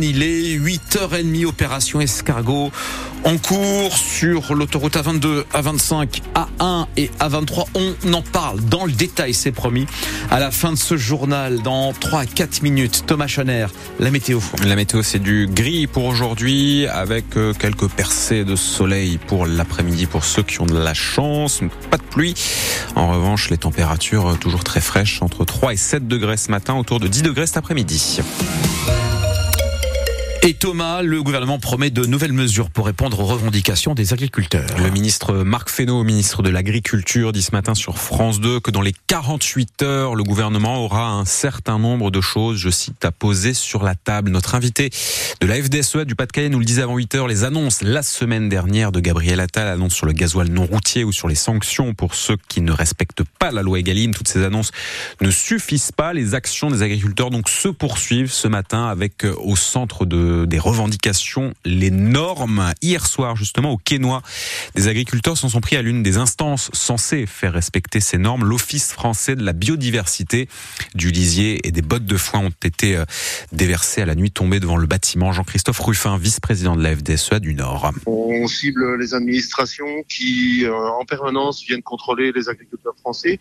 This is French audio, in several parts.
Il est 8h30, opération escargot en cours sur l'autoroute A22, A25, A1 et A23. On en parle dans le détail, c'est promis. À la fin de ce journal, dans 3 à 4 minutes, Thomas Schoner, la météo. La météo, c'est du gris pour aujourd'hui, avec euh, quelques percées de soleil pour l'après-midi pour ceux qui ont de la chance. Pas de pluie. En revanche, les températures euh, toujours très fraîches, entre 3 et 7 degrés ce matin, autour de 10 degrés cet après-midi. Et Thomas, le gouvernement promet de nouvelles mesures pour répondre aux revendications des agriculteurs. Le ministre Marc Fesneau, ministre de l'Agriculture, dit ce matin sur France 2 que dans les 48 heures, le gouvernement aura un certain nombre de choses, je cite, à poser sur la table. Notre invité de la FDSEA du Pas-de-Calais nous le disait avant 8 heures, les annonces la semaine dernière de Gabriel Attal, annonce sur le gasoil non routier ou sur les sanctions pour ceux qui ne respectent pas la loi Egalim. Toutes ces annonces ne suffisent pas. Les actions des agriculteurs donc se poursuivent ce matin avec euh, au centre de des revendications, les normes. Hier soir, justement, au Quénois, des agriculteurs s'en sont pris à l'une des instances censées faire respecter ces normes. L'Office français de la biodiversité du lisier et des bottes de foin ont été euh, déversées à la nuit tombée devant le bâtiment. Jean-Christophe Ruffin, vice-président de la FDSEA du Nord. On cible les administrations qui, euh, en permanence, viennent contrôler les agriculteurs français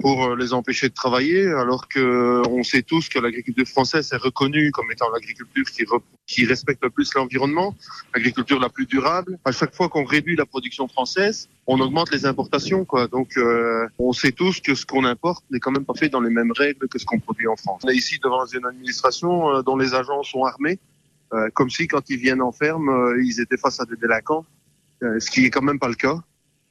pour euh, les empêcher de travailler, alors que euh, on sait tous que l'agriculture française est reconnue comme étant l'agriculture qui, qui respecte le plus l'environnement, l'agriculture la plus durable. À chaque fois qu'on réduit la production française, on augmente les importations, quoi. Donc, euh, on sait tous que ce qu'on importe n'est quand même pas fait dans les mêmes règles que ce qu'on produit en France. On est ici devant une administration dont les agents sont armés, comme si quand ils viennent en ferme, ils étaient face à des délinquants, ce qui est quand même pas le cas.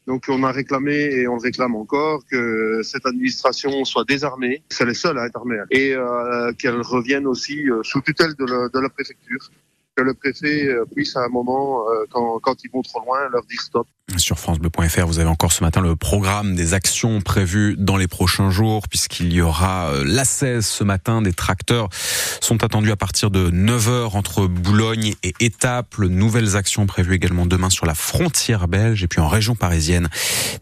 Donc on a réclamé et on réclame encore que cette administration soit désarmée, c'est les seuls à être armée, et euh, qu'elle revienne aussi euh, sous tutelle de la, de la préfecture que le préfet euh, puisse à un moment, euh, quand, quand ils vont trop loin, leur dire stop. Sur francebleu.fr, vous avez encore ce matin le programme des actions prévues dans les prochains jours, puisqu'il y aura la 16 ce matin. Des tracteurs sont attendus à partir de 9h entre Boulogne et Étaples. Nouvelles actions prévues également demain sur la frontière belge. Et puis en région parisienne,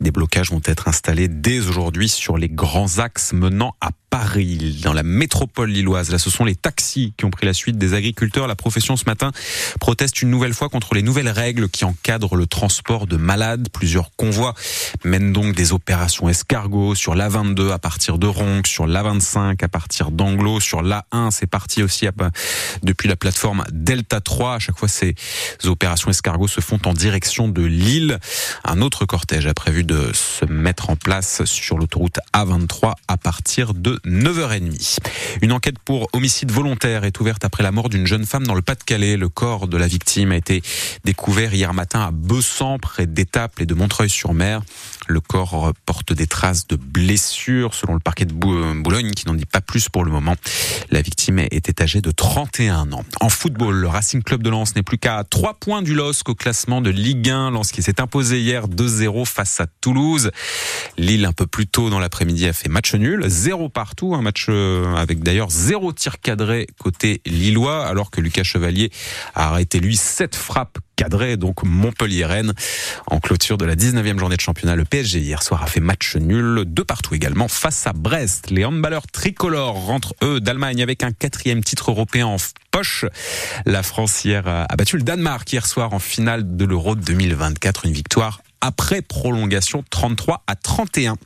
des blocages vont être installés dès aujourd'hui sur les grands axes menant à Paris, dans la métropole lilloise. Là, ce sont les taxis qui ont pris la suite des agriculteurs. La profession ce matin proteste une nouvelle fois contre les nouvelles règles qui encadrent le transport de malades. Plusieurs convois mènent donc des opérations escargots sur l'A22 à partir de Ronc, sur l'A25 à partir d'Anglo, sur l'A1. C'est parti aussi depuis la plateforme Delta 3. À chaque fois, ces opérations escargots se font en direction de Lille. Un autre cortège a prévu de se mettre en place sur l'autoroute A23 à partir de 9h30. Une enquête pour homicide volontaire est ouverte après la mort d'une jeune femme dans le Pas-de-Calais. Le corps de la victime a été découvert hier matin à Bessan, près d'Étaples et de Montreuil-sur-Mer. Le corps porte des traces de blessures, selon le parquet de Boulogne, qui n'en dit pas plus pour le moment. La victime était âgée de 31 ans. En football, le Racing Club de Lens n'est plus qu'à 3 points du LOSC au classement de Ligue 1. Lens qui s'est imposé hier 2-0 face à Toulouse. Lille, un peu plus tôt dans l'après-midi, a fait match nul. 0 partout un match euh, avec d'ailleurs zéro tir cadré côté lillois, alors que Lucas Chevalier a arrêté lui sept frappes cadrées, donc Montpellier-Rennes. En clôture de la 19e journée de championnat, le PSG hier soir a fait match nul, de partout également, face à Brest. Les handballeurs tricolores rentrent eux d'Allemagne avec un quatrième titre européen en poche. La France hier a battu le Danemark hier soir en finale de l'Euro 2024, une victoire après prolongation 33 à 31.